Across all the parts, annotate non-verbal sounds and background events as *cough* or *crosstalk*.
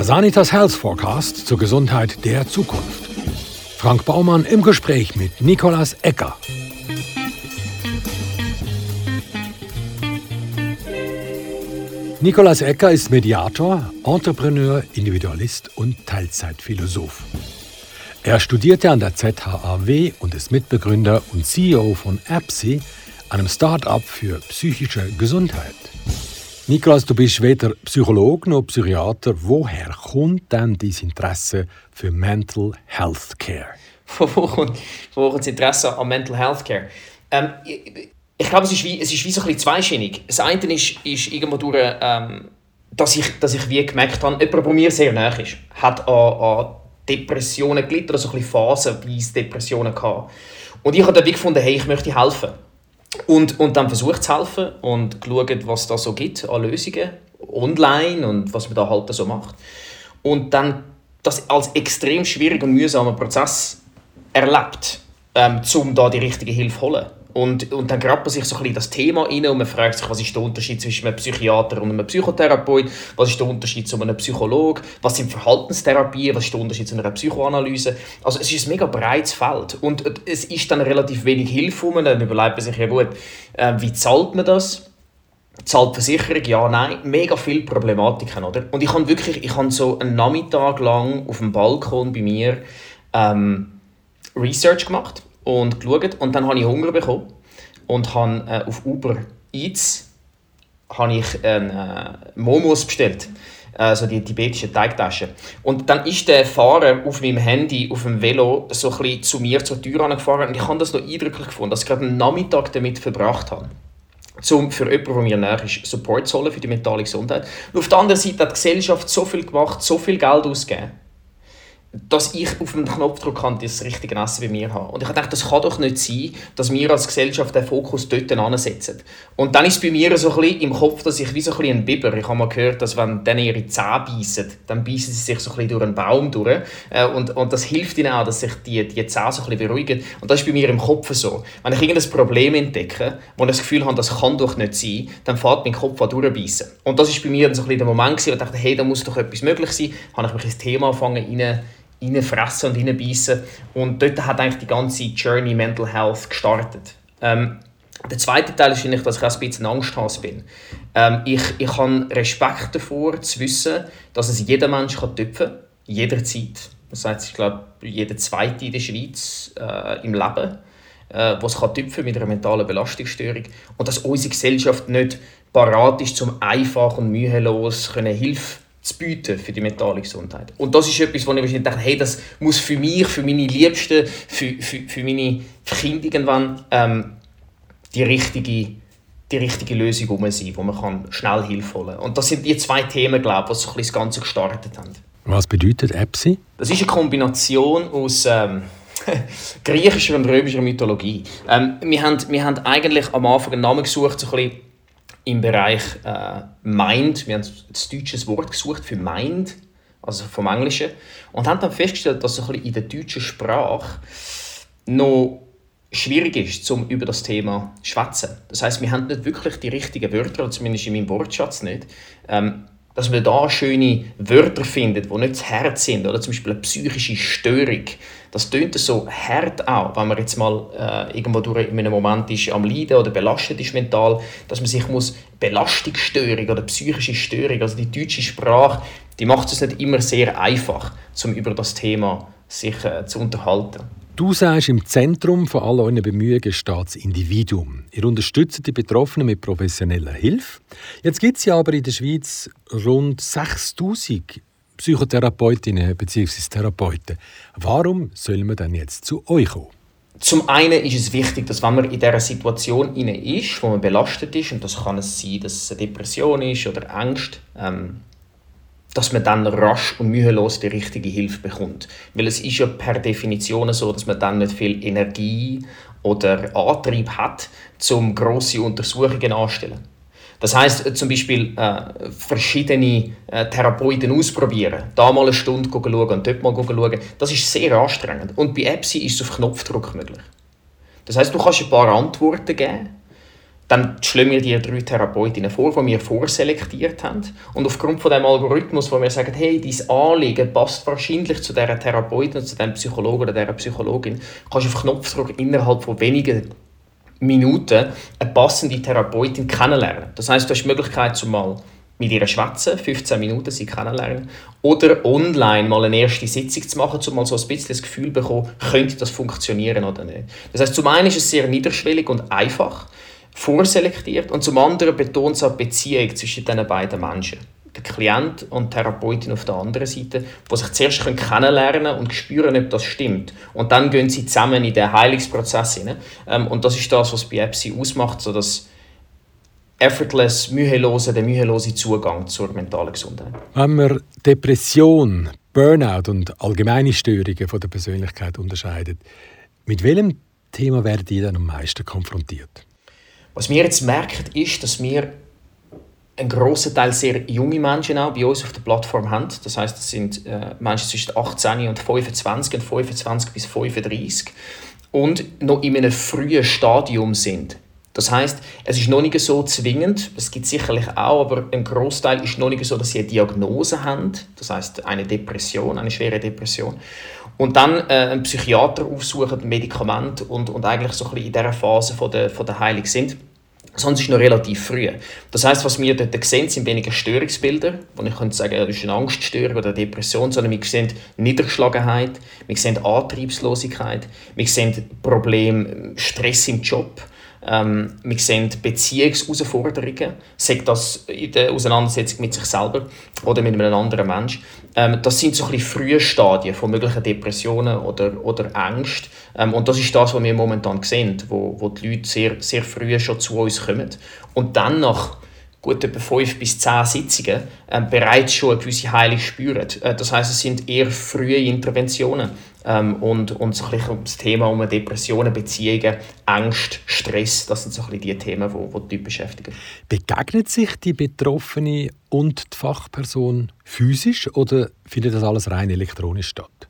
Der Sanitas Health Forecast zur Gesundheit der Zukunft. Frank Baumann im Gespräch mit Nikolas Ecker. Nikolas Ecker ist Mediator, Entrepreneur, Individualist und Teilzeitphilosoph. Er studierte an der ZHAW und ist Mitbegründer und CEO von APSI, einem Start-up für psychische Gesundheit. Niklas, du bist weder Psychologe noch Psychiater. Woher kommt denn dein Interesse für Mental Health Care? *laughs* wo kommt, wo kommt das Interesse an Mental Health Care? Ähm, ich, ich glaube, es ist wie, es ist wie so ein bisschen zweischinnig. Das eine ist, ist irgendwo durch, ähm, dass, ich, dass ich wie gemerkt habe, jemand, der mir sehr nahe ist, hat an, an Depressionen gelitten, oder so ein bisschen phasenweise Depressionen gehabt. Und ich habe dann wie gefunden, hey, ich möchte helfen. Und, und dann versucht zu helfen und geschaut, was da so gibt an Lösungen online und was man da halt so macht. Und dann das als extrem schwieriger und mühsamer Prozess erlebt, ähm, um da die richtige Hilfe zu holen. Und, und dann grabt man sich so ein bisschen das Thema rein und man fragt sich, was ist der Unterschied zwischen einem Psychiater und einem Psychotherapeut, was ist der Unterschied zu einem Psychologen, was sind Verhaltenstherapien, was ist der Unterschied zu einer Psychoanalyse. Also es ist ein mega breites Feld und es ist dann relativ wenig Hilfe um, dann überlegt man sich, ja gut, äh, wie zahlt man das? Zahlt Versicherung? Ja, nein. Mega viele Problematiken, oder? Und ich habe wirklich, ich habe so einen Nachmittag lang auf dem Balkon bei mir ähm, Research gemacht und geschaut. Und dann habe ich Hunger bekommen und habe äh, auf Uber Eats habe ich einen äh, Momos bestellt. Also die tibetische Teigtasche. Und dann ist der Fahrer auf meinem Handy, auf dem Velo, so ein zu mir zur Tür angefahren. Und ich habe das noch eindrücklich gefunden, dass ich gerade einen Nachmittag damit verbracht habe um für jemanden, der mir näher ist, Support zu holen für die mentale Gesundheit. Und auf der anderen Seite hat die Gesellschaft so viel gemacht, so viel Geld ausgegeben dass ich auf einen Knopfdruck kann das richtige Essen bei mir haben. Und ich dachte, das kann doch nicht sein, dass wir als Gesellschaft den Fokus dort ansetzen. Und dann ist es bei mir so ein bisschen im Kopf, dass ich wie so ein, bisschen ein Biber, ich habe mal gehört, dass wenn dann ihre Zähne beißen, dann beißen sie sich so ein bisschen durch einen Baum durch. Äh, und, und das hilft ihnen auch, dass sich die, die Zähne so ein bisschen beruhigen. Und das ist bei mir im Kopf so. Wenn ich irgendein Problem entdecke, wo ich das Gefühl habe, das kann doch nicht sein, dann fährt mein Kopf an durchbeißen. Und das ist bei mir dann so ein bisschen der Moment, wo ich dachte, hey, da muss doch etwas möglich sein. Habe ich mich ins Thema angefangen, reinfressen und reinbeissen. Und dort hat eigentlich die ganze Journey Mental Health gestartet. Ähm, der zweite Teil ist eigentlich, dass ich auch ein bisschen Angsthase bin. Ähm, ich, ich habe Respekt davor, zu wissen, dass es jeder Mensch kann töpfen kann, jederzeit. Das heißt, ich glaube, jeder Zweite in der Schweiz äh, im Leben, äh, was kann töpfen mit einer mentalen Belastungsstörung. Und dass unsere Gesellschaft nicht parat ist, um einfach und mühelos Hilfe zu bieten für die mentale Gesundheit. Und das ist etwas, wo ich wahrscheinlich dachte, hey, das muss für mich, für meine Liebsten, für, für, für meine Kinder irgendwann ähm, die richtige die richtige Lösung um sein, wo man kann schnell Hilfe holen kann. Und das sind die zwei Themen, glaube ich, die so das Ganze gestartet haben. Was bedeutet EPSI? Das ist eine Kombination aus ähm, *laughs* griechischer und römischer Mythologie. Ähm, wir, haben, wir haben eigentlich am Anfang einen Namen gesucht, so ein bisschen im Bereich äh, Mind. Wir haben das deutsche Wort gesucht für Mind, also vom Englischen, und haben dann festgestellt, dass es in der deutschen Sprache noch schwierig ist, um über das Thema zu schwätzen. Das heißt, wir haben nicht wirklich die richtigen Wörter, zumindest in meinem Wortschatz nicht, ähm, dass man da schöne Wörter findet, die nicht zu Herz sind, oder zum Beispiel eine psychische Störung. Das tönt so hart auch, wenn man jetzt mal äh, irgendwo durch in einem Moment ist, am Leiden oder belastet ist mental, dass man sich muss Belastungsstörung oder psychische Störung, also die deutsche Sprache, die macht es nicht immer sehr einfach, um über das Thema sich äh, zu unterhalten. Du sagst, im Zentrum von all euren Bemühungen steht das Individuum. Ihr unterstützt die Betroffenen mit professioneller Hilfe. Jetzt gibt es ja aber in der Schweiz rund 6000 Psychotherapeutinnen bzw. Therapeuten. Warum soll man dann jetzt zu euch kommen? Zum einen ist es wichtig, dass wenn man in dieser Situation ist, wo man belastet ist, und das kann es sein, dass es eine Depression ist oder Angst, ähm, dass man dann rasch und mühelos die richtige Hilfe bekommt. Weil es ist ja per Definition so, dass man dann nicht viel Energie oder Antrieb hat, um grosse Untersuchungen anzustellen. Das heißt äh, zum Beispiel äh, verschiedene äh, Therapeuten ausprobieren, da mal eine Stunde schauen und dort mal schauen, das ist sehr anstrengend. Und bei EPSI ist es auf Knopfdruck möglich. Das heißt, du kannst ein paar Antworten geben dann schlagen wir die drei Therapeutinnen vor, die wir vorselektiert haben. Und aufgrund von dem Algorithmus, wo wir sagen, hey, dein Anliegen passt wahrscheinlich zu dieser Therapeutin, zu diesem Psychologen oder dieser Psychologin, kannst du auf Knopfdruck innerhalb von wenigen Minuten eine passende Therapeutin kennenlernen. Das heißt, du hast die Möglichkeit, zum mal mit ihr schwätzen, 15 Minuten sie kennenlernen. Oder online mal eine erste Sitzung zu machen, um mal so ein bisschen das Gefühl zu bekommen, könnte das funktionieren oder nicht. Das heißt, zum einen ist es sehr niederschwellig und einfach, vorselektiert, und zum anderen betont es auch die Beziehung zwischen diesen beiden Menschen. Der Klient und die Therapeutin auf der anderen Seite, die sich zuerst kennenlernen können und spüren, ob das stimmt. Und dann gehen sie zusammen in den Heilungsprozess hinein. Ähm, und das ist das, was bei EPSI ausmacht, so dass effortless, mühelose, der mühelose Zugang zur mentalen Gesundheit. Wenn man Depression, Burnout und allgemeine Störungen von der Persönlichkeit unterscheidet, mit welchem Thema werden die dann am meisten konfrontiert? Was wir jetzt merken, ist, dass wir einen grossen Teil sehr junge Menschen auch bei uns auf der Plattform haben. Das heißt, das sind äh, Menschen zwischen 18 und 25 und 25 bis 35 und noch in einem frühen Stadium sind. Das heißt, es ist noch nicht so zwingend, es gibt sicherlich auch, aber ein Großteil ist noch nicht so, dass sie eine Diagnose haben, das heißt eine Depression, eine schwere Depression. Und dann äh, einen Psychiater aufsuchen, Medikament und, und eigentlich so ein bisschen in dieser Phase von der, von der Heilung sind. Sonst ist noch relativ früh. Das heißt, was wir dort sehen, sind weniger Störungsbilder, wo ich könnte sagen, das ist eine Angststörung oder eine Depression, sondern wir sehen Niedergeschlagenheit, wir sehen Antriebslosigkeit, wir sehen Probleme, Stress im Job, ähm, wir sehen Beziehungsausforderungen, sei das in der Auseinandersetzung mit sich selber oder mit einem anderen Menschen. Ähm, das sind so ein bisschen frühe Stadien von möglichen Depressionen oder, oder Ängsten. Ähm, und das ist das, was wir momentan sehen, wo, wo die Leute sehr, sehr früh schon zu uns kommen. Und dann nach gut etwa fünf bis zehn Sitzungen ähm, bereits schon eine gewisse Heilung spüren. Äh, das heißt, es sind eher frühe Interventionen ähm, und, und so ein bisschen das Thema um Depressionen, Beziehungen, Angst, Stress, das sind so ein die Themen, die, die die Leute beschäftigen. Begegnet sich die Betroffene und die Fachperson physisch oder findet das alles rein elektronisch statt?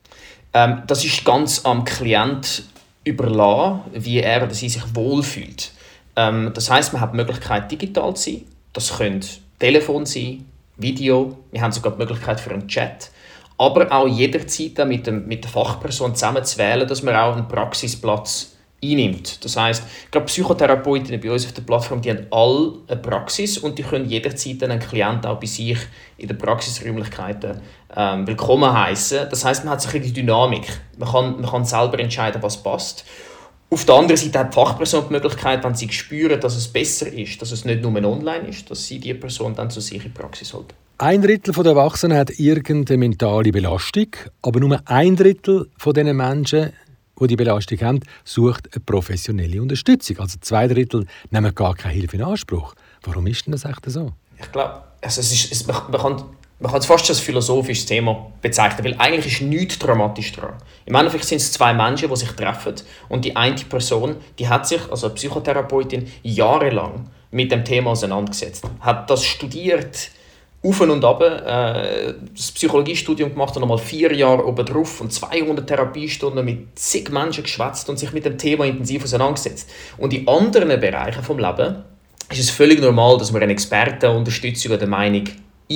Ähm, das ist ganz am Klient überlassen, wie er oder sie sich wohlfühlt. Ähm, das heißt, man hat die Möglichkeit, digital zu sein das könnte Telefon sein, Video, wir haben sogar die Möglichkeit für einen Chat. Aber auch jederzeit mit, dem, mit der Fachperson zusammen zu wählen, dass man auch einen Praxisplatz einnimmt. Das heißt, gerade Psychotherapeutinnen bei uns auf der Plattform, die haben alle eine Praxis und die können jederzeit einen Klienten auch bei sich in den Praxisräumlichkeiten ähm, willkommen heißen. Das heißt, man hat so die Dynamik. Man kann, man kann selber entscheiden, was passt. Auf der anderen Seite hat die Fachperson die Möglichkeit, wenn sie spüren, dass es besser ist, dass es nicht nur online ist, dass sie die Person dann zu sich in die Praxis holt. Ein Drittel der Erwachsenen hat irgendeine mentale Belastung, aber nur ein Drittel von den Menschen, die die Belastung haben, sucht eine professionelle Unterstützung. Also zwei Drittel nehmen gar keine Hilfe in Anspruch. Warum ist denn das echt so? Ich glaube, also es ist, es, man, kann man kann es fast als philosophisches Thema bezeichnen, weil eigentlich ist nichts dramatisch dran. Im Endeffekt sind es zwei Menschen, die sich treffen und die eine Person, die hat sich, also eine Psychotherapeutin, jahrelang mit dem Thema auseinandergesetzt, hat das studiert, auf und ab, äh, das Psychologiestudium gemacht und nochmal vier Jahre oben drauf und 200 Therapiestunden mit zig Menschen geschwätzt und sich mit dem Thema intensiv auseinandergesetzt. Und in anderen Bereichen vom Leben ist es völlig normal, dass man eine Expertenunterstützung oder Meinung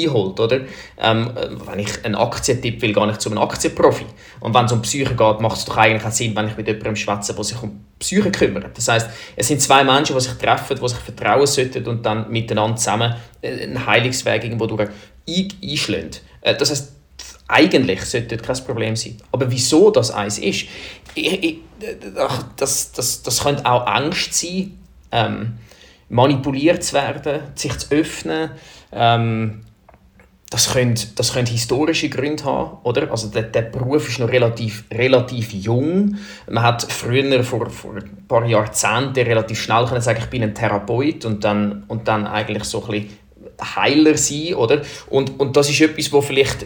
einholt. Oder? Ähm, wenn ich einen Aktientipp will, gehe ich zu einem Aktienprofi. Und wenn es um Psyche geht, macht es doch eigentlich auch Sinn, wenn ich mit jemandem schwätze, der sich um Psyche kümmert. Das heißt, es sind zwei Menschen, die sich treffen, die sich vertrauen sollten und dann miteinander zusammen äh, einen Heilungsweg irgendwo durch einschlagen. Äh, das heißt, eigentlich sollte das kein Problem sein. Aber wieso das eins ist, ich, ich, das, das, das könnte auch Angst sein, ähm, manipuliert zu werden, sich zu öffnen, ähm, das können, das können historische Gründe haben, oder? Also der, der Beruf ist noch relativ, relativ jung. Man hat früher, vor, vor ein paar Jahrzehnten, relativ schnell können sagen, ich bin ein Therapeut und dann, und dann eigentlich so ein bisschen Heiler sein, oder? Und, und das ist etwas, wo vielleicht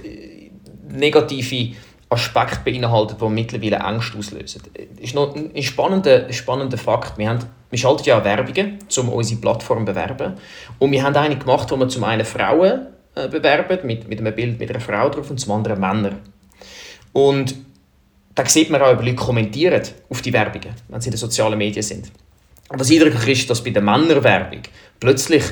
negative Aspekte beinhaltet, die mittlerweile Angst auslösen. Das ist noch ein spannender, spannender Fakt. Wir, haben, wir schalten ja Werbungen, um unsere Plattform zu bewerben. Und wir haben eine gemacht, wo wir zum einen Frauen äh, bewerben, mit, mit einem Bild mit einer Frau drauf und zum anderen Männer. Und da sieht man auch, wie Leute kommentieren auf die Werbungen, wenn sie in den sozialen Medien sind. Was eindrücklich ist, dass bei der Männerwerbung plötzlich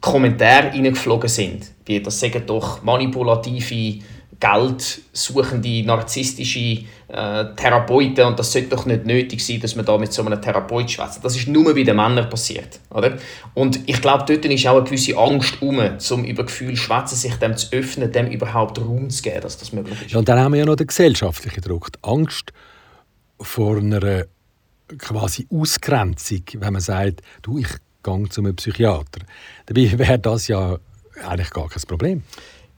Kommentare reingeflogen sind, wie das sagen doch manipulative, geldsuchende, narzisstische äh, Therapeuten und das sollte doch nicht nötig sein, dass man da mit so einem Therapeut schwätzt. Das ist nur bei den Männern passiert, oder? Und ich glaube, dort ist auch eine gewisse Angst um, zum über Gefühl schwätzen, sich dem zu öffnen, dem überhaupt Raum zu geben, dass das möglich ist. Ja, und dann haben wir ja noch den gesellschaftlichen Druck, die Angst vor einer quasi Ausgrenzung, wenn man sagt, du, ich gehe zu einem Psychiater. Dabei wäre das ja eigentlich gar kein Problem.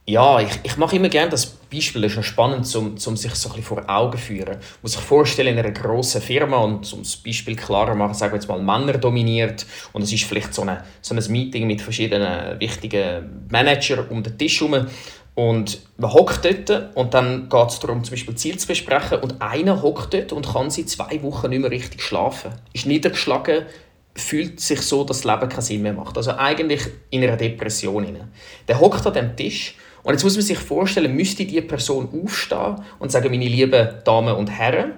Ja, ich, ich mache immer gerne das Beispiel, das ist ja spannend, um, um sich so ein vor Augen zu führen. Man muss sich vorstellen, in einer grossen Firma, und um das Beispiel klarer zu machen, sagen wir jetzt mal Männer dominiert, und es ist vielleicht so, eine, so ein Meeting mit verschiedenen wichtigen Managern um den Tisch herum, und man hockt dort und dann geht es darum, zum Beispiel Ziel zu besprechen. Und einer hockt dort und kann seit zwei Wochen nicht mehr richtig schlafen. Ist niedergeschlagen, fühlt sich so, dass das Leben keinen Sinn mehr macht. Also eigentlich in einer Depression. Der hockt an dem Tisch und jetzt muss man sich vorstellen, müsste die Person aufstehen und sagen, meine lieben Damen und Herren,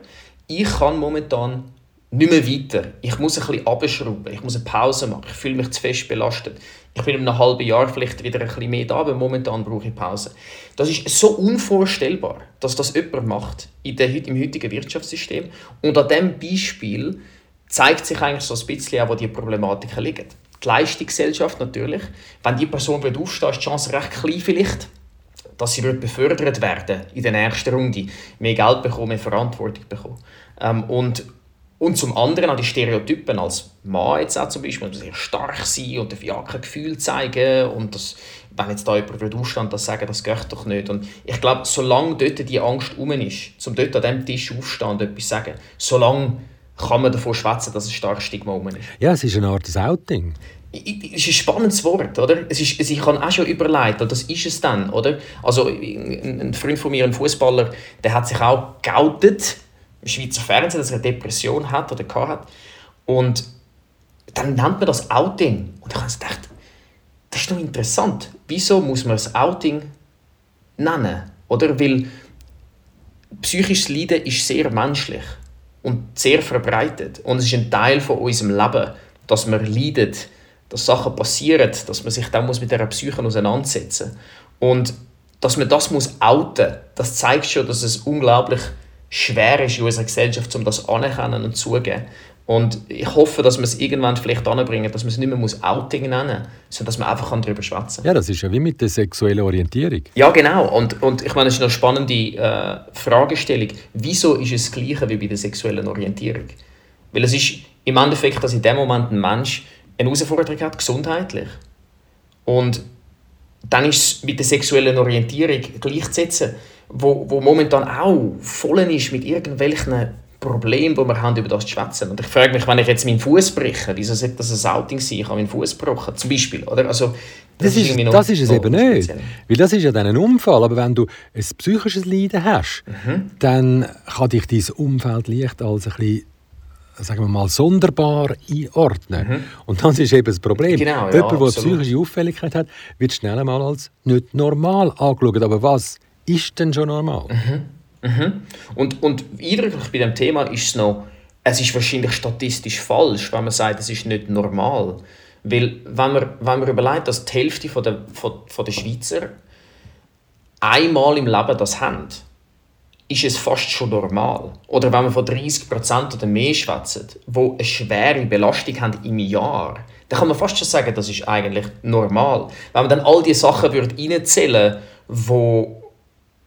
ich kann momentan nicht mehr weiter. Ich muss ein bisschen abschrauben, ich muss eine Pause machen, ich fühle mich zu fest belastet. Ich bin in einem halben Jahr vielleicht wieder ein bisschen mehr da, aber momentan brauche ich Pause. Das ist so unvorstellbar, dass das jemand macht in der, im heutigen Wirtschaftssystem. Und an diesem Beispiel zeigt sich eigentlich so ein bisschen auch, wo die Problematiken liegen. Die Leistungsgesellschaft natürlich. Wenn die Person aufsteht, ist die Chance recht klein vielleicht, dass sie befördert werden in der nächsten Runde, mehr Geld bekommen, mehr Verantwortung bekommen. Ähm, und, und zum anderen auch die Stereotypen als Mann jetzt auch zum Beispiel, sehr stark sein und ja kein Gefühl zeigen und das, wenn jetzt da jemand aufstehen das sagen, das geht doch nicht. Und ich glaube, solange dort die Angst um ist, um dort an diesem Tisch aufstehen und etwas sagen, solange kann man davon schwätzen, dass es stark Stigma ist. Ja, es ist eine Art Outing es ist ein spannendes Wort, oder? Es ist, ich habe auch schon überlegt, das ist es dann, oder? Also ein Freund von mir, ein Fußballer, der hat sich auch geoutet im Schweizer Fernsehen, dass er eine Depression hat oder hat. Und dann nennt man das Outing. Und ich habe gedacht, das ist doch interessant. Wieso muss man das Outing nennen? Oder? Weil psychisches Leiden ist sehr menschlich und sehr verbreitet. Und es ist ein Teil von unserem Leben, dass man leidet dass Sachen passieren, dass man sich dann muss mit dieser Psyche auseinandersetzen muss. Und dass man das muss outen das zeigt schon, dass es unglaublich schwer ist in unserer Gesellschaft, um das anerkennen und zugeben. Und ich hoffe, dass wir es irgendwann vielleicht anbringen, dass man es nicht mehr muss Outing nennen muss, sondern dass man einfach darüber schwätzen kann. Ja, das ist ja wie mit der sexuellen Orientierung. Ja, genau. Und, und ich meine, das ist eine spannende äh, Fragestellung. Wieso ist es das Gleiche wie bei der sexuellen Orientierung? Weil es ist im Endeffekt, dass in dem Moment ein Mensch eine Herausforderung hat, gesundheitlich. Und dann ist es mit der sexuellen Orientierung gleichzusetzen, wo, wo momentan auch voll ist mit irgendwelchen Problemen, die wir haben, über das zu schwätzen. Und ich frage mich, wenn ich jetzt meinen Fuß breche, wieso sollte das ein Outing sein? Ich habe meinen Fuß gebrochen, zum Beispiel. Oder? Also, das, das, ist, das ist es eben nicht. Weil das ist ja dann ein Unfall. Aber wenn du ein psychisches Leiden hast, mhm. dann kann dich dein Umfeld leicht als ein bisschen sagen wir mal, sonderbar einordnen. Mhm. Und das ist eben das Problem. Genau, ja, Jemand, der psychische Auffälligkeit hat, wird schnell einmal als nicht normal angeschaut. Aber was ist denn schon normal? Mhm. Mhm. Und, und eindrücklich bei dem Thema ist es noch, es ist wahrscheinlich statistisch falsch, wenn man sagt, es ist nicht normal. Weil, wenn man, wenn man überlegt, dass die Hälfte der, von, von der Schweizer einmal im Leben das haben, ist es fast schon normal. Oder wenn wir von 30% oder mehr schwätzen, die eine schwere Belastung haben im Jahr, dann kann man fast schon sagen, das ist eigentlich normal. Wenn man dann all die Sachen reinzählen würde,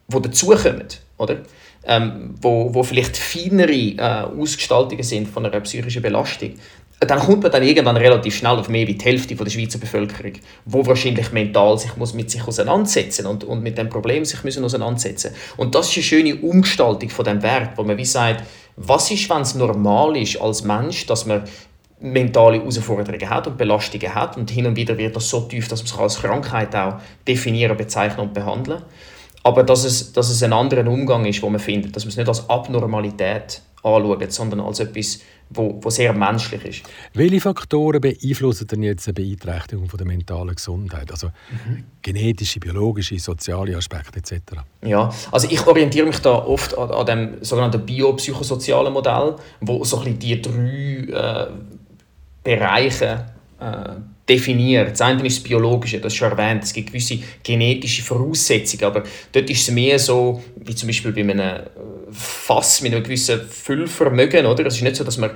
die dazukommen, oder? Ähm, wo, wo vielleicht feinere äh, Ausgestaltungen sind von einer psychischen Belastung, dann kommt man dann irgendwann relativ schnell auf mehr wie die Hälfte der Schweizer Bevölkerung, wo wahrscheinlich mental sich muss mit sich auseinandersetzen und, und mit dem Problem sich müssen auseinandersetzen. Und das ist eine schöne Umgestaltung von dem Wert, wo man wie sagt, was ist, wenn es normal ist als Mensch, dass man mentale Herausforderungen hat und Belastungen hat und hin und wieder wird das so tief, dass man es als Krankheit auch definieren, bezeichnen und behandeln. Aber dass es, dass es ein anderer Umgang ist, wo man findet, dass man es nicht als Abnormalität anschaut, sondern als etwas wo, wo sehr menschlich ist. Welche Faktoren beeinflussen denn jetzt eine Beeinträchtigung von der mentalen Gesundheit? Also mhm. genetische, biologische, soziale Aspekte etc. Ja, also ich orientiere mich da oft an, an dem sogenannten biopsychosozialen Modell, wo so ein die drei äh, Bereichen äh, definiert. Das eine ist das Biologische, das ist schon erwähnt. Es gibt gewisse genetische Voraussetzungen, aber dort ist es mehr so, wie zum Beispiel bei einem äh, Fass mit einem gewissen Füllvermögen. Oder? Es ist nicht so, dass man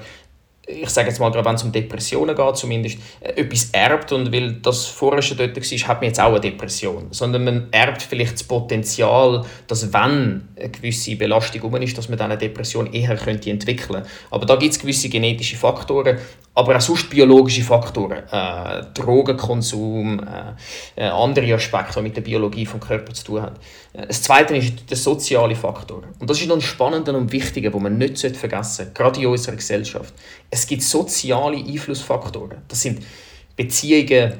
ich sage jetzt mal, gerade wenn es um Depressionen geht, zumindest äh, etwas erbt und weil das vorher schon dort war, hat man jetzt auch eine Depression. Sondern man erbt vielleicht das Potenzial, dass wenn eine gewisse Belastung um ist, dass man dann eine Depression eher könnte entwickeln könnte. Aber da gibt es gewisse genetische Faktoren, aber auch sonst biologische Faktoren. Äh, Drogenkonsum, äh, äh, andere Aspekte, die mit der Biologie des Körpers zu tun haben. Äh, das Zweite ist der soziale Faktor. Und das ist noch ein spannender und wichtiger, den man nicht vergessen sollte, gerade in unserer Gesellschaft. Es gibt soziale Einflussfaktoren. Das sind Beziehungen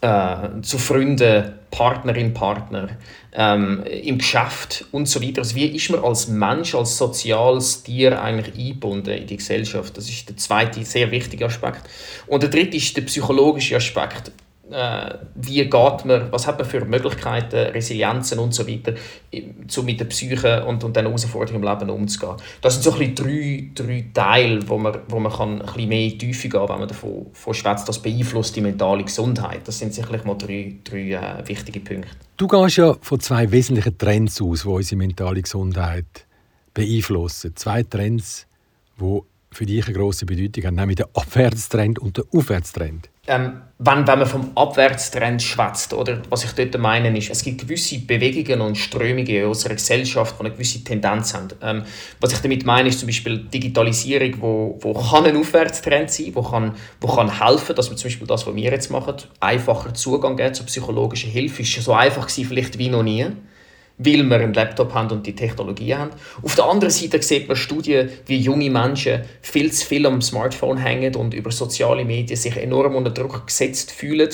äh, zu Freunden, Partnerin, Partner, ähm, im Geschäft und so weiter. Also wie ist man als Mensch, als soziales Tier eigentlich eingebunden in die Gesellschaft? Das ist der zweite sehr wichtige Aspekt. Und der dritte ist der psychologische Aspekt wie geht man, was hat man für Möglichkeiten, Resilienzen und so weiter, so mit der Psyche und, und den Herausforderungen im Leben umzugehen. Das sind so ein bisschen drei, drei Teile, wo man, wo man kann ein bisschen mehr Tiefe gehen wenn man davon, davon schwätzt, das beeinflusst die mentale Gesundheit. Das sind sicherlich mal drei, drei äh, wichtige Punkte. Du gehst ja von zwei wesentlichen Trends aus, die unsere mentale Gesundheit beeinflussen. Zwei Trends, die für dich eine grosse Bedeutung haben, nämlich der Abwärtstrend und der Aufwärtstrend ähm, wenn, wenn man vom Abwärtstrend schwätzt, oder? Was ich dort meine, ist, es gibt gewisse Bewegungen und Strömungen in unserer Gesellschaft, die eine gewisse Tendenz haben. Ähm, was ich damit meine, ist zum Beispiel Digitalisierung, wo, wo kann ein Aufwärtstrend sein, wo kann, wo kann helfen, dass man zum Beispiel das, was wir jetzt machen, einfacher Zugang geben zur psychologischen Hilfe, ist so einfach gewesen, vielleicht wie noch nie weil wir einen Laptop haben und die Technologie haben. Auf der anderen Seite sieht man Studien, wie junge Menschen viel zu viel am Smartphone hängen und über soziale Medien sich enorm unter Druck gesetzt fühlen.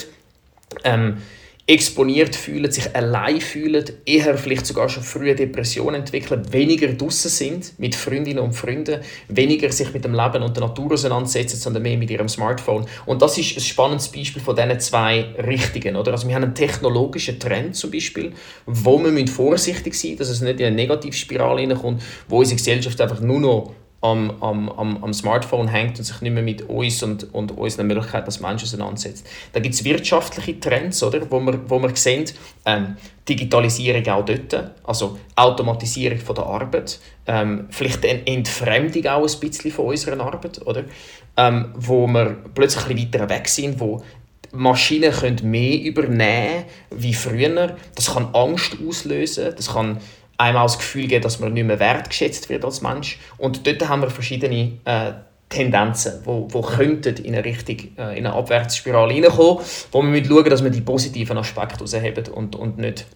Ähm, exponiert fühlen, sich allein fühlen, eher vielleicht sogar schon frühe Depressionen entwickeln, weniger draußen sind mit Freundinnen und Freunden, weniger sich mit dem Leben und der Natur auseinandersetzen, sondern mehr mit ihrem Smartphone. Und das ist ein spannendes Beispiel von diesen zwei Richtungen. Oder? Also wir haben einen technologischen Trend zum Beispiel, wo wir vorsichtig sein müssen, dass es nicht in eine Negativspirale hineinkommt, wo unsere Gesellschaft einfach nur noch am, am, am, am Smartphone hängt und sich nicht mehr mit uns und, und unseren Möglichkeiten als Menschen auseinandersetzt. Da gibt es wirtschaftliche Trends, oder, wo, wir, wo wir sehen, ähm, Digitalisierung auch dort, also Automatisierung von der Arbeit, ähm, vielleicht eine Entfremdung auch ein bisschen von unserer Arbeit, oder? Ähm, wo wir plötzlich ein bisschen weiter weg sind, wo Maschinen können mehr übernehmen wie früher. Das kann Angst auslösen, das kann einmal das Gefühl geben, dass man nicht mehr wertgeschätzt wird als Mensch. Und dort haben wir verschiedene äh, Tendenzen, wo, wo in eine Richtung, äh, in eine Abwärtsspirale hineinkommen, wo wir müssen schauen, dass wir die positiven Aspekte herausheben und, und nicht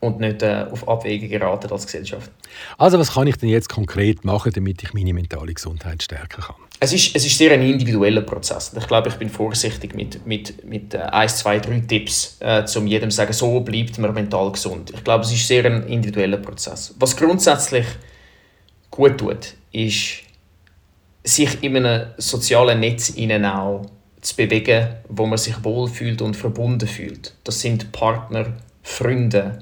und nicht äh, auf Abwege geraten als Gesellschaft. Also was kann ich denn jetzt konkret machen, damit ich meine mentale Gesundheit stärken kann? Es ist, es ist sehr ein individueller Prozess. Ich glaube, ich bin vorsichtig mit, mit, mit äh, 1, 2, 3 Tipps, äh, um jedem zu sagen, so bleibt man mental gesund. Ich glaube, es ist sehr ein individueller Prozess. Was grundsätzlich gut tut, ist, sich in einem sozialen Netz auch zu bewegen, wo man sich wohlfühlt und verbunden fühlt. Das sind Partner, Freunde,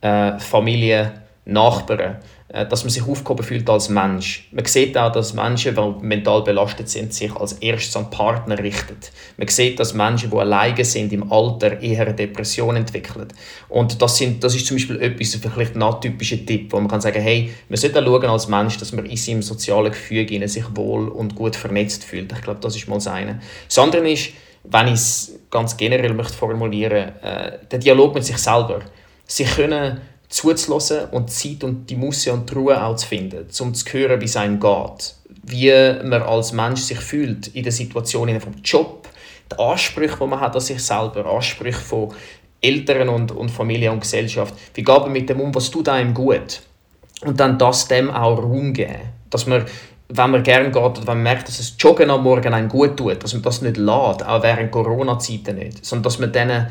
äh, Familie, Nachbarn, dass man sich aufgehoben fühlt als Mensch. Man sieht auch, dass Menschen, die mental belastet sind, sich als erstes an Partner richten. Man sieht, dass Menschen, die alleine sind, im Alter eher eine Depression entwickeln. Und das, sind, das ist zum Beispiel etwas, vielleicht ein atypischer Tipp, wo man kann sagen, hey, man sollte schauen als Mensch, dass man in seinem sozialen Gefüge sich wohl und gut vernetzt fühlt. Ich glaube, das ist mal das eine. Das andere ist, wenn ich es ganz generell möchte formulieren möchte, äh, der Dialog mit sich selber. Sie können zuzulassen und Zeit und die Musse und die Ruhe auch zu finden, um zu hören, wie es einem geht. Wie man als Mensch sich fühlt in der Situation vom Job, die Ansprüche, die man hat an sich selber, Ansprüche von Eltern und, und Familie und Gesellschaft. Wie geht man mit dem um, was tut einem gut? Und dann das dem auch Raum geben. Dass man, wenn man gerne geht oder wenn man merkt, dass das Joggen am Morgen einem gut tut, dass man das nicht lädt, auch während Corona-Zeiten nicht, sondern dass man denen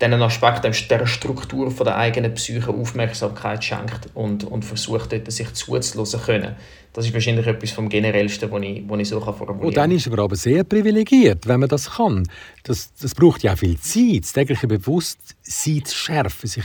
diesen Aspekt der Struktur von der eigenen Psyche Aufmerksamkeit schenkt und, und versucht, dort sich zuzulassen können. Das ist wahrscheinlich etwas vom Generellsten, was ich, was ich so formulieren kann. Und dann ist man aber sehr privilegiert, wenn man das kann. Das, das braucht ja viel Zeit, das tägliche Bewusstsein zu schärfen, sich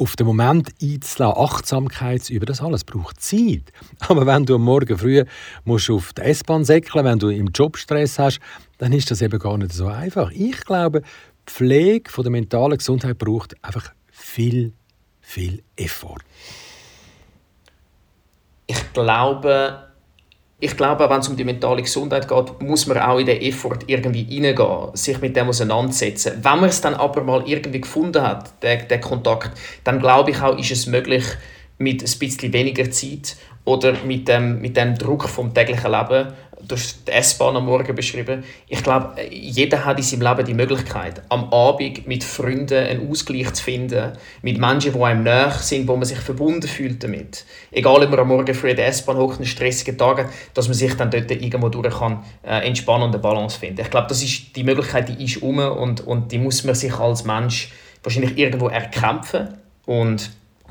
auf den Moment einzulassen, Achtsamkeit zu üben, das alles braucht Zeit. Aber wenn du am Morgen früh musst auf die S-Bahn säckeln, wenn du im Job Stress hast, dann ist das eben gar nicht so einfach. Ich glaube, Pflege von der mentalen Gesundheit braucht einfach viel, viel Effort. Ich glaube, ich glaube, wenn es um die mentale Gesundheit geht, muss man auch in den Effort irgendwie reingehen, sich mit dem auseinandersetzen. Wenn man es dann aber mal irgendwie gefunden hat, den, den Kontakt, dann glaube ich auch, ist es möglich, mit ein bisschen weniger Zeit oder mit dem, mit dem Druck vom täglichen Leben durch die S-Bahn am Morgen beschrieben. Ich glaube, jeder hat in seinem Leben die Möglichkeit, am Abend mit Freunden einen Ausgleich zu finden, mit Menschen, die einem näher sind, wo man sich verbunden fühlt damit. Egal, ob man am Morgen früh in der S-Bahn hockt, einen stressigen Tag dass man sich dann dort irgendwo durch kann, äh, entspannen und eine Balance finden. Ich glaube, das ist die Möglichkeit, die ist um und, und die muss man sich als Mensch wahrscheinlich irgendwo erkämpfen und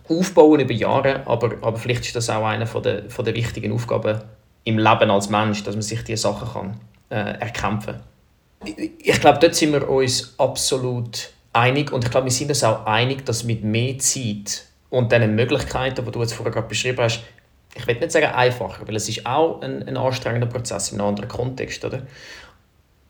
aufbauen über Jahre, aber, aber vielleicht ist das auch eine von der, von der wichtigen Aufgaben im Leben als Mensch, dass man sich diese Sachen kann, äh, erkämpfen kann. Ich, glaube, dort sind wir uns absolut einig und ich glaube, wir sind uns auch einig, dass mit mehr Zeit und den Möglichkeiten, die du jetzt vorher gerade beschrieben hast, ich will nicht sagen einfacher, weil es ist auch ein, ein anstrengender Prozess in einem anderen Kontext, oder?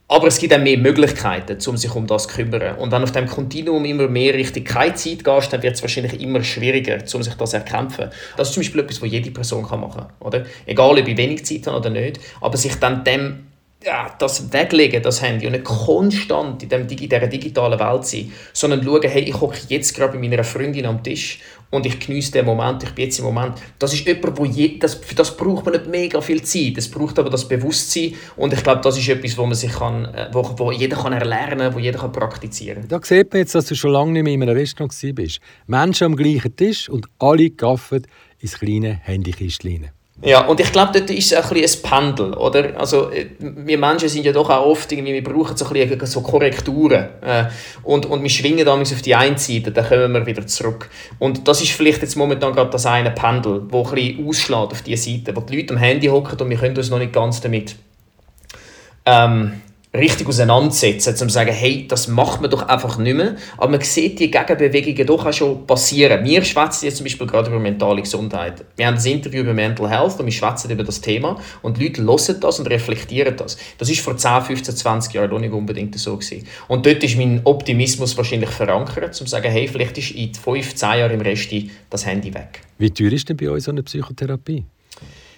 Aber es gibt auch mehr Möglichkeiten, um sich um das zu kümmern. Und wenn auf dem Kontinuum immer mehr Richtung keine Zeit gehst, dann wird es wahrscheinlich immer schwieriger, um sich das zu erkämpfen. Das ist zum Beispiel etwas, was jede Person machen kann. Oder? Egal, ob ich wenig Zeit habe oder nicht. Aber sich dann dem ja, das weglegen, das Handy, und nicht konstant in, dem, dieser digitalen Welt sein, sondern schauen, hey, ich hocke jetzt gerade bei meiner Freundin am Tisch und ich genieße den Moment, ich bin jetzt im Moment. Das ist jemand, wo je, das, für das braucht man nicht mega viel Zeit, es braucht aber das Bewusstsein und ich glaube, das ist etwas, wo man sich kann, äh, wo, wo jeder kann erlernen, wo jeder kann praktizieren. Da sieht man jetzt, dass du schon lange nicht mehr in einem Restaurant bist. Menschen am gleichen Tisch und alle gaffen ins kleine Handykistchen. Ja, und ich glaube, dort ist es ein, bisschen ein Pendel, oder? Also, äh, wir Menschen sind ja doch auch oft irgendwie, wir brauchen so, ein bisschen so Korrekturen. Äh, und, und wir schwingen damals auf die eine Seite, dann kommen wir wieder zurück. Und das ist vielleicht jetzt momentan gerade das eine Pendel, das ein bisschen ausschlägt auf diese Seite, wo die Leute am Handy hocken und wir können uns noch nicht ganz damit ähm, richtig auseinandersetzen, um zu sagen, hey, das macht man doch einfach nicht mehr. Aber man sieht die Gegenbewegungen doch auch schon passieren. Wir schwätzen jetzt zum Beispiel gerade über mentale Gesundheit. Wir haben ein Interview über Mental Health und wir schwätzen über das Thema und die Leute hören das und reflektieren das. Das ist vor 10, 15, 20 Jahren noch nicht unbedingt so gewesen. Und dort ist mein Optimismus wahrscheinlich verankert, um zu sagen, hey, vielleicht ist in 5, 10 Jahren im Rest das Handy weg. Wie teuer ist denn bei euch so eine Psychotherapie?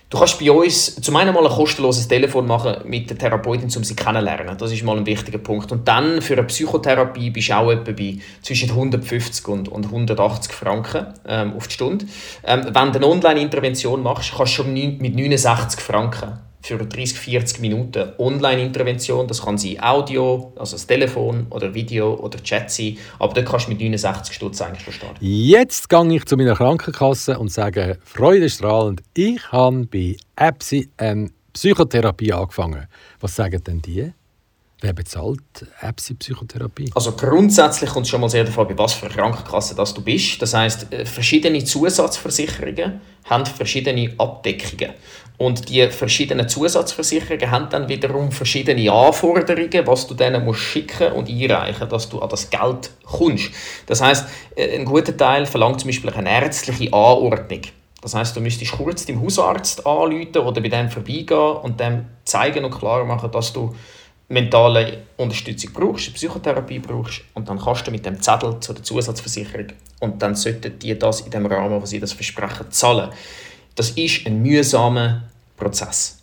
Du kannst bei uns zum einen mal ein kostenloses Telefon machen mit der Therapeutin, um sie kennenzulernen. Das ist mal ein wichtiger Punkt. Und dann für eine Psychotherapie bist du auch etwa bei zwischen 150 und, und 180 Franken ähm, auf die Stunde. Ähm, wenn du eine Online-Intervention machst, kannst du schon mit 69 Franken für 30, 40 Minuten Online-Intervention. Das kann sein Audio, also das Telefon oder Video oder Chat sein. Aber dort kannst du mit 69 Stutz eigentlich schon starten. Jetzt gehe ich zu meiner Krankenkasse und sage freudestrahlend, ich habe bei EPSI eine Psychotherapie angefangen. Was sagen denn die? Wer bezahlt EPSI-Psychotherapie? Also grundsätzlich kommt es schon mal sehr davon, bei was für eine Krankenkasse das du bist. Das heißt, äh, verschiedene Zusatzversicherungen haben verschiedene Abdeckungen. Und die verschiedenen Zusatzversicherungen haben dann wiederum verschiedene Anforderungen, was du denen musst schicken und einreichen, dass du an das Geld kommst. Das heißt, äh, ein guter Teil verlangt zum Beispiel eine ärztliche Anordnung. Das heißt, du müsstest kurz dem Hausarzt anrufen oder bei dem vorbeigehen und dem zeigen und klar machen, dass du mentale Unterstützung brauchst, Psychotherapie brauchst und dann kannst du mit dem Zettel zu der Zusatzversicherung und dann sollten die das in dem Rahmen, wo sie das versprechen, zahlen. Das ist ein mühsamer Prozess.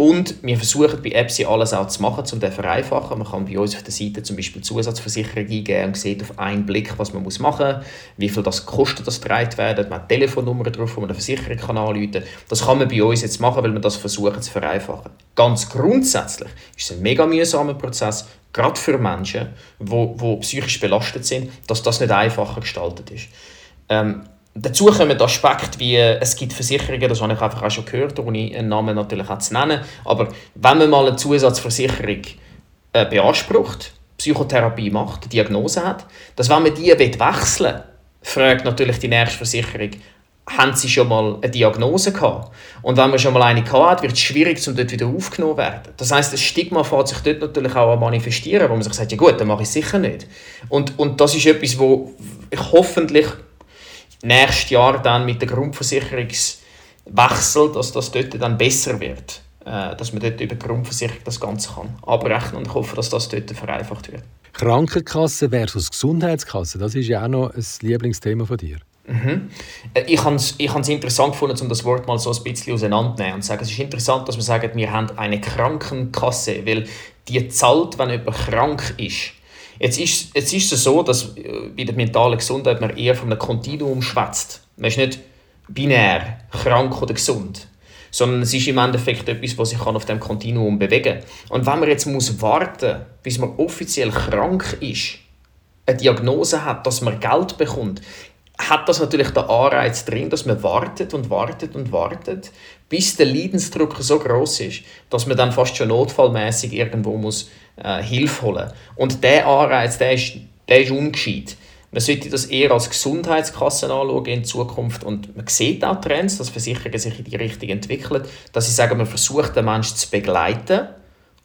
Und wir versuchen bei EPSI alles auch zu machen, um das zu vereinfachen. Man kann bei uns auf der Seite zum Beispiel Zusatzversicherung eingeben und sieht auf einen Blick, was man machen muss, wie viel das kostet, das getragen werden. Man hat Telefonnummern drauf, wo man eine Versicherung kann anrufen kann. Das kann man bei uns jetzt machen, weil wir das versuchen zu vereinfachen. Ganz grundsätzlich ist es ein mega mühsamer Prozess, gerade für Menschen, die, die psychisch belastet sind, dass das nicht einfacher gestaltet ist. Ähm, Dazu kommen Aspekte wie, es gibt Versicherungen, das habe ich einfach auch schon gehört, ohne einen Namen natürlich auch zu nennen, aber wenn man mal eine Zusatzversicherung äh, beansprucht, Psychotherapie macht, eine Diagnose hat, dass wenn man die wechseln will, fragt natürlich die nächste Versicherung, haben sie schon mal eine Diagnose gehabt. Und wenn man schon mal eine hat, wird es schwierig, um dort wieder aufgenommen zu werden. Das heißt, das Stigma fängt sich dort natürlich auch an manifestieren, wo man sich sagt, ja gut, dann mache ich es sicher nicht. Und, und das ist etwas, wo ich hoffentlich nächstes Jahr dann mit der Grundversicherungswechsel, dass das dort dann besser wird. Äh, dass man dort über die Grundversicherung das Ganze kann abrechnen und ich hoffe, dass das dort vereinfacht wird. Krankenkasse versus Gesundheitskasse, das ist ja auch noch ein Lieblingsthema von dir. Mhm. Äh, ich habe es ich interessant gefunden, um das Wort mal so ein bisschen auseinanderzunehmen und zu sagen, es ist interessant, dass wir sagen, wir haben eine Krankenkasse, weil die zahlt, wenn jemand krank ist. Jetzt ist, jetzt es so, dass äh, bei der mentalen Gesundheit man eher von einem Kontinuum schwätzt. Man ist nicht binär, krank oder gesund, sondern es ist im Endeffekt etwas, was sich auf dem Kontinuum bewegen kann. Und wenn man jetzt muss warten bis man offiziell krank ist, eine Diagnose hat, dass man Geld bekommt, hat das natürlich den Anreiz drin, dass man wartet und wartet und wartet, bis der Leidensdruck so groß ist, dass man dann fast schon notfallmäßig irgendwo muss äh, Hilfe holen. Und der Anreiz, der ist, der ist ungescheit. Man sollte das eher als Gesundheitskasse anschauen in Zukunft und man sieht auch Trends, dass Versicherungen sich in die Richtung entwickeln, dass sie sagen, man versucht den Menschen zu begleiten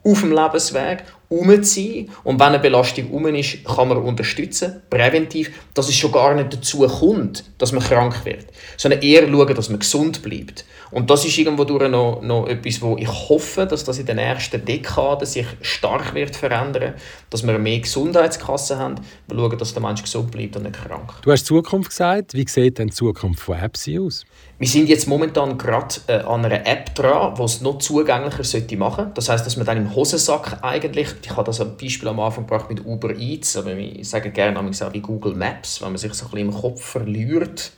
auf dem Lebensweg umziehen und wenn eine Belastung um ist, kann man unterstützen, präventiv, dass es schon gar nicht dazu kommt, dass man krank wird, sondern eher schauen, dass man gesund bleibt. Und das ist irgendwo durch noch, noch etwas, wo ich hoffe, dass das in den nächsten Dekaden sich stark wird verändern, dass wir mehr Gesundheitskassen haben, wir schauen, dass der Mensch gesund bleibt und nicht krank. Du hast Zukunft gesagt. Wie sieht denn die Zukunft von Apps aus? Wir sind jetzt momentan gerade äh, an einer App dran, die es noch zugänglicher sollte machen. Das heißt, dass man dann im Hosensack eigentlich, ich habe das ein Beispiel am Anfang gebracht mit Uber Eats, aber ich sage gerne auch wie Google Maps, wenn man sich so ein bisschen im Kopf verliert,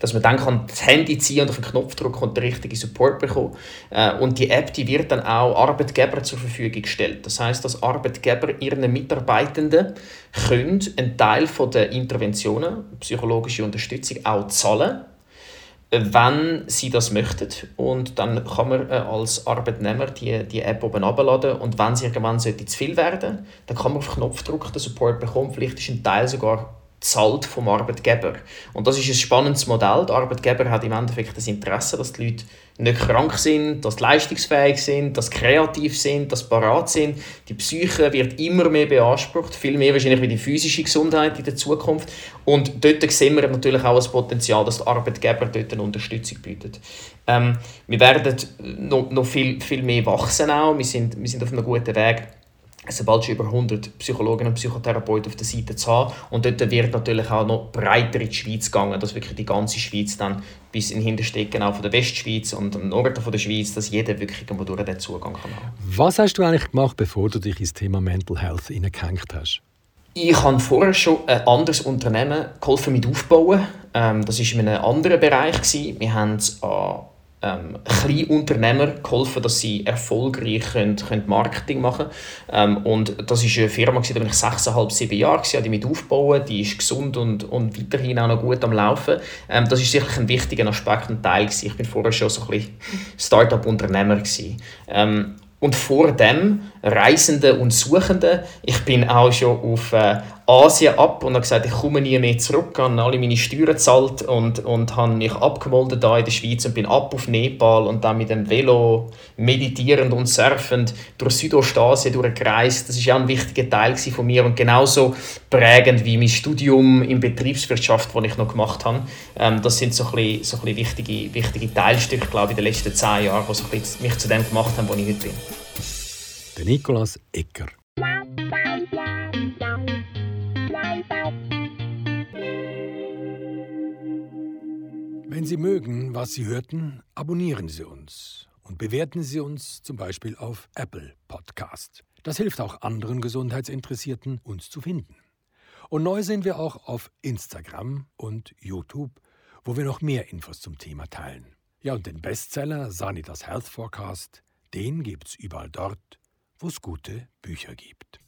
dass man dann kann das Handy ziehen und auf den Knopf drücken und den richtigen Support bekommen. Äh, und die App, die wird dann auch Arbeitgeber zur Verfügung gestellt. Das heißt, dass Arbeitgeber ihren Mitarbeitenden können einen Teil der Interventionen, psychologische Unterstützung auch zahlen wenn sie das möchten. Und dann kann man äh, als Arbeitnehmer die, die App oben abladen und wenn sie irgendwann sollte zu viel werden, dann kann man auf Knopfdruck den Support bekommen. Vielleicht ist ein Teil sogar zahlt vom Arbeitgeber. Und das ist ein spannendes Modell. Der Arbeitgeber hat im Endeffekt das Interesse, dass die Leute nicht krank sind, dass sie leistungsfähig sind, dass sie kreativ sind, dass sie parat sind. Die Psyche wird immer mehr beansprucht, viel mehr wahrscheinlich wie die physische Gesundheit in der Zukunft. Und dort sehen wir natürlich auch das Potenzial, dass der Arbeitgeber dort eine Unterstützung bietet. Ähm, wir werden noch, noch viel, viel mehr wachsen auch. Wir sind, wir sind auf einem guten Weg sobald schon über 100 Psychologen und Psychotherapeuten auf der Seite zu haben. Und dort wird natürlich auch noch breiter in die Schweiz gegangen, dass wirklich die ganze Schweiz dann bis in Hinterstecken auch von der Westschweiz und im Norden von der Schweiz, dass jeder wirklich durch den Zugang kann haben. Was hast du eigentlich gemacht, bevor du dich ins Thema Mental Health hineingehängt hast? Ich habe vorher schon ein anderes Unternehmen geholfen mit aufbauen. Ähm, das war in einem anderen Bereich. Wir haben es an ähm, Kleinunternehmer geholfen, dass sie erfolgreich können, können Marketing machen können. Ähm, und das war eine Firma, die ich sechseinhalb, sieben Jahre war, die mit aufbauen, die ist gesund und, und weiterhin auch noch gut am Laufen. Ähm, das ist sicherlich ein wichtiger Aspekt und Teil. Gewesen. Ich bin vorher schon so ein bisschen Start-up-Unternehmer. Ähm, und vor dem Reisende und Suchende. Ich bin auch schon auf äh, Asien ab und habe gesagt, ich komme nie mehr zurück, habe alle meine Steuern gezahlt und, und habe mich abgemeldet da in der Schweiz und bin ab auf Nepal und dann mit dem Velo meditierend und surfend durch Südostasien durchgereist. Das war auch ein wichtiger Teil von mir und genauso prägend wie mein Studium in Betriebswirtschaft, das ich noch gemacht habe. Ähm, das sind so ein bisschen, so ein bisschen wichtige, wichtige Teilstücke, glaube ich, in den letzten zehn Jahren, die mich zu dem gemacht haben, wo ich heute bin. Der Nikolaus Ecker. Wenn Sie mögen, was Sie hörten, abonnieren Sie uns und bewerten Sie uns zum Beispiel auf Apple Podcast. Das hilft auch anderen Gesundheitsinteressierten, uns zu finden. Und neu sind wir auch auf Instagram und YouTube, wo wir noch mehr Infos zum Thema teilen. Ja, und den Bestseller Sanitas Health Forecast, den gibt's überall dort, wo es gute Bücher gibt.